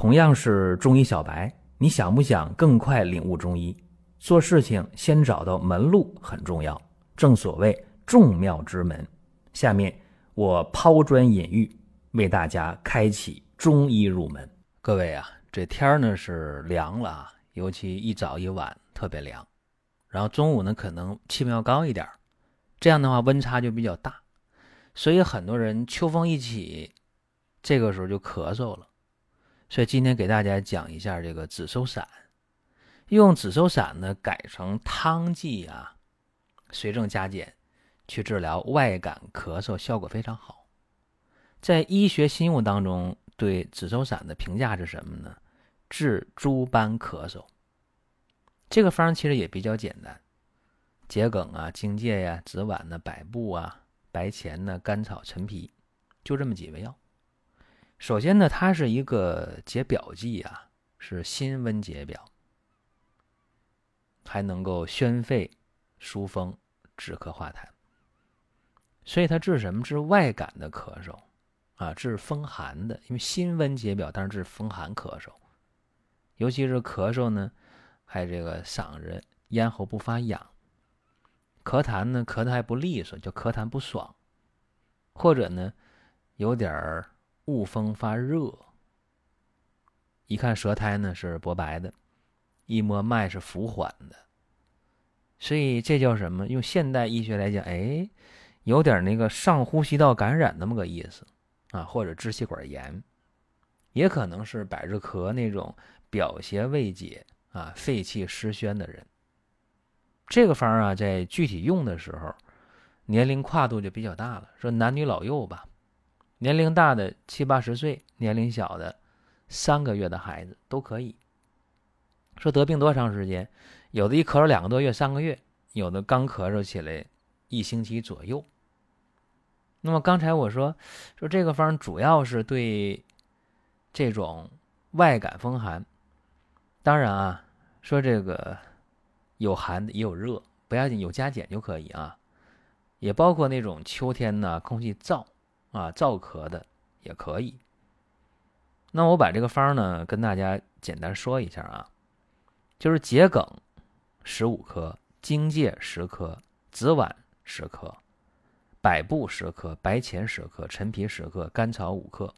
同样是中医小白，你想不想更快领悟中医？做事情先找到门路很重要，正所谓众妙之门。下面我抛砖引玉，为大家开启中医入门。各位啊，这天儿呢是凉了啊，尤其一早一晚特别凉，然后中午呢可能气温要高一点，这样的话温差就比较大，所以很多人秋风一起，这个时候就咳嗽了。所以今天给大家讲一下这个紫苏散。用紫苏散呢改成汤剂啊，随症加减去治疗外感咳嗽，效果非常好。在医学新用当中，对紫苏散的评价是什么呢？治诸般咳嗽。这个方其实也比较简单，桔梗啊、荆芥呀、紫菀呢、百部啊、白钱呢、甘草、陈皮，就这么几味药。首先呢，它是一个解表剂啊，是辛温解表。还能够宣肺、疏风、止咳化痰，所以它治什么？治外感的咳嗽啊，治风寒的。因为辛温解表，但是治风寒咳嗽，尤其是咳嗽呢，还这个嗓子、咽喉不发痒，咳痰呢，咳的还不利索，就咳痰不爽，或者呢，有点儿恶风发热，一看舌苔呢是薄白的。一摸脉是浮缓的，所以这叫什么？用现代医学来讲，哎，有点那个上呼吸道感染那么个意思啊，或者支气管炎，也可能是百日咳那种表邪未解啊、肺气失宣的人。这个方啊，在具体用的时候，年龄跨度就比较大了，说男女老幼吧，年龄大的七八十岁，年龄小的三个月的孩子都可以。说得病多长时间？有的一咳嗽两个多月、三个月，有的刚咳嗽起来一星期左右。那么刚才我说说这个方主要是对这种外感风寒，当然啊，说这个有寒也有热，不要紧，有加减就可以啊。也包括那种秋天呢空气燥啊燥咳的也可以。那我把这个方呢跟大家简单说一下啊。就是桔梗十五克，荆芥十克，紫菀十克，百部十克，白钱十克，陈皮十克，甘草五克。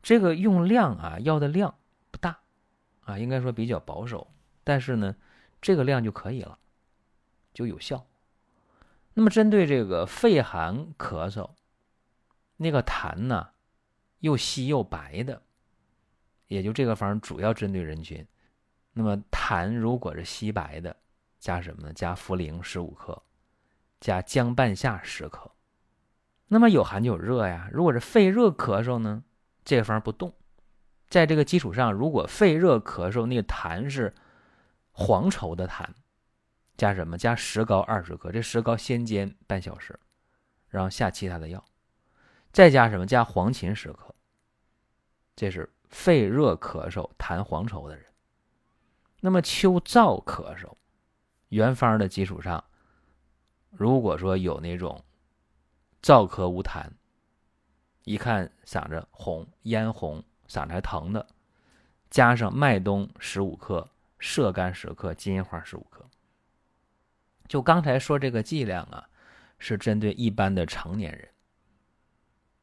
这个用量啊，要的量不大啊，应该说比较保守。但是呢，这个量就可以了，就有效。那么针对这个肺寒咳嗽，那个痰呢又稀又白的，也就这个方主要针对人群。那么痰如果是稀白的，加什么呢？加茯苓十五克，加姜半夏十克。那么有寒就有热呀。如果是肺热咳嗽呢，这个方不动。在这个基础上，如果肺热咳嗽那个痰是黄稠的痰，加什么？加石膏二十克。这石膏先煎半小时，然后下其他的药，再加什么？加黄芩十克。这是肺热咳嗽痰黄稠的人。那么秋燥咳嗽，原方的基础上，如果说有那种燥咳无痰，一看嗓子红、咽红、嗓子还疼的，加上麦冬十五克、射干十克、金银花十五克。就刚才说这个剂量啊，是针对一般的成年人。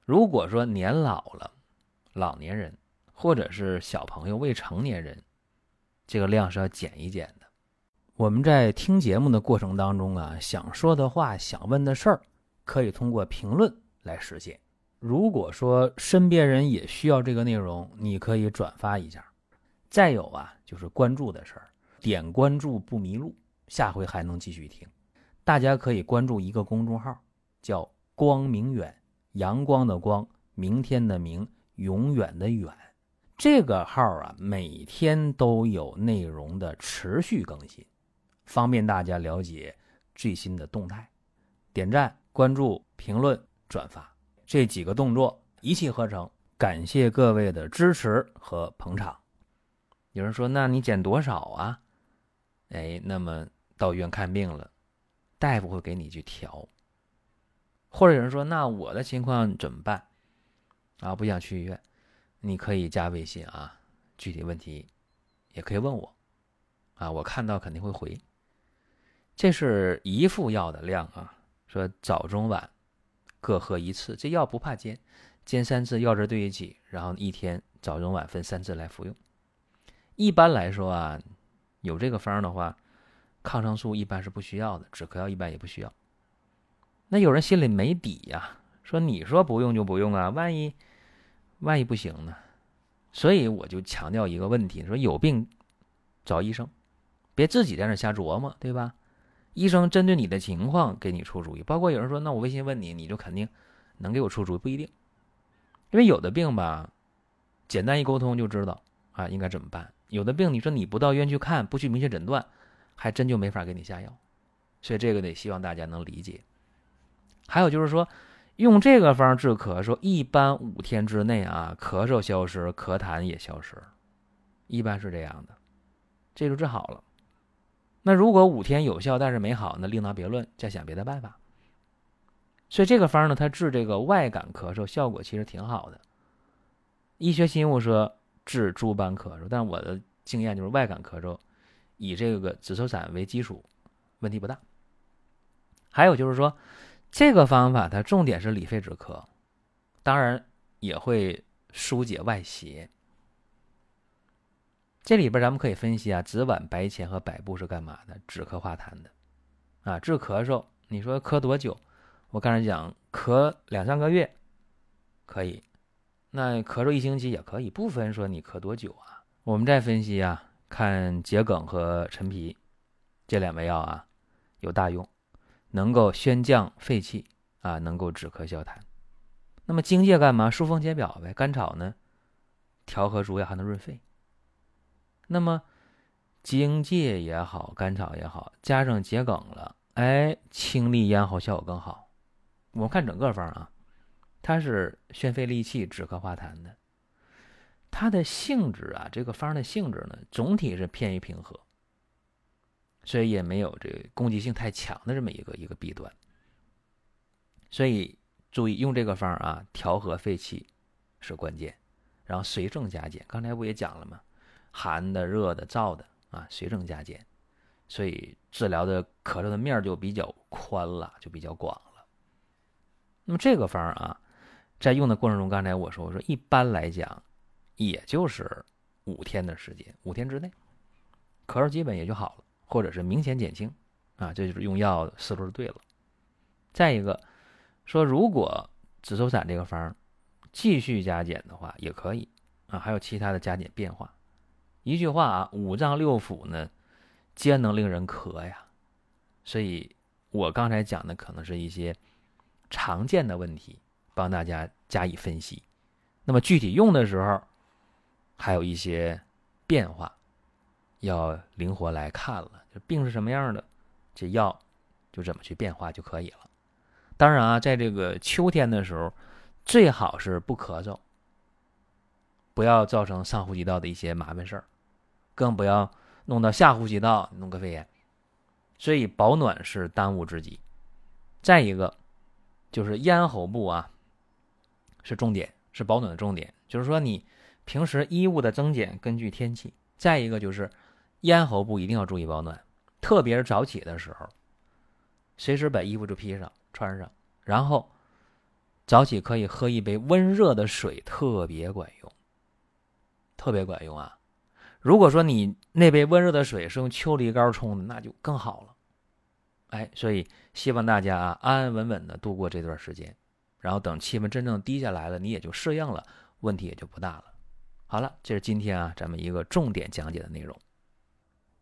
如果说年老了，老年人或者是小朋友、未成年人。这个量是要减一减的。我们在听节目的过程当中啊，想说的话、想问的事儿，可以通过评论来实现。如果说身边人也需要这个内容，你可以转发一下。再有啊，就是关注的事儿，点关注不迷路，下回还能继续听。大家可以关注一个公众号，叫“光明远”，阳光的光，明天的明，永远的远。这个号啊，每天都有内容的持续更新，方便大家了解最新的动态。点赞、关注、评论、转发这几个动作一气呵成，感谢各位的支持和捧场。有人说：“那你减多少啊？”哎，那么到医院看病了，大夫会给你去调。或者有人说：“那我的情况怎么办？”啊，不想去医院。你可以加微信啊，具体问题也可以问我，啊，我看到肯定会回。这是一副药的量啊，说早中晚各喝一次，这药不怕煎，煎三次，药汁兑一起，然后一天早中晚分三次来服用。一般来说啊，有这个方的话，抗生素一般是不需要的，止咳药一般也不需要。那有人心里没底呀，说你说不用就不用啊，万一万一不行呢？所以我就强调一个问题：说有病找医生，别自己在那瞎琢磨，对吧？医生针对你的情况给你出主意。包括有人说，那我微信问你，你就肯定能给我出主意，不一定，因为有的病吧，简单一沟通就知道啊应该怎么办。有的病你说你不到医院去看，不去明确诊断，还真就没法给你下药。所以这个得希望大家能理解。还有就是说。用这个方治咳嗽，一般五天之内啊，咳嗽消失，咳痰也消失，一般是这样的，这就治好了。那如果五天有效，但是没好，那另当别论，再想别的办法。所以这个方呢，它治这个外感咳嗽效果其实挺好的。医学新物说治诸般咳嗽，但我的经验就是外感咳嗽以这个紫苏散为基础，问题不大。还有就是说。这个方法它重点是理肺止咳，当然也会疏解外邪。这里边咱们可以分析啊，紫菀、白钱和百部是干嘛的？止咳化痰的，啊，治咳嗽。你说咳多久？我刚才讲咳两三个月可以，那咳嗽一星期也可以，不分说你咳多久啊。我们再分析啊，看桔梗和陈皮这两味药啊，有大用。能够宣降肺气啊，能够止咳消痰。那么荆芥干嘛？疏风解表呗。甘草呢，调和诸药还能润肺。那么荆芥也好，甘草也好，加上桔梗了，哎，清利咽喉效果更好。我们看整个方啊，它是宣肺利气、止咳化痰的。它的性质啊，这个方的性质呢，总体是偏于平和。所以也没有这个攻击性太强的这么一个一个弊端，所以注意用这个方啊，调和肺气是关键，然后随症加减。刚才不也讲了吗？寒的、热的、燥的啊，随症加减，所以治疗的咳嗽的面就比较宽了，就比较广了。那么这个方啊，在用的过程中，刚才我说我说一般来讲，也就是五天的时间，五天之内，咳嗽基本也就好了。或者是明显减轻，啊，这就是用药思路对了。再一个，说如果紫苏散这个方继续加减的话，也可以啊，还有其他的加减变化。一句话啊，五脏六腑呢，皆能令人咳呀。所以我刚才讲的可能是一些常见的问题，帮大家加以分析。那么具体用的时候，还有一些变化。要灵活来看了，就病是什么样的，这药就怎么去变化就可以了。当然啊，在这个秋天的时候，最好是不咳嗽，不要造成上呼吸道的一些麻烦事儿，更不要弄到下呼吸道弄个肺炎。所以保暖是当务之急。再一个就是咽喉部啊，是重点，是保暖的重点。就是说你平时衣物的增减根据天气。再一个就是。咽喉部一定要注意保暖，特别是早起的时候，随时把衣服就披上穿上，然后早起可以喝一杯温热的水，特别管用，特别管用啊！如果说你那杯温热的水是用秋梨膏冲的，那就更好了。哎，所以希望大家啊安安稳稳的度过这段时间，然后等气温真正低下来了，你也就适应了，问题也就不大了。好了，这是今天啊咱们一个重点讲解的内容。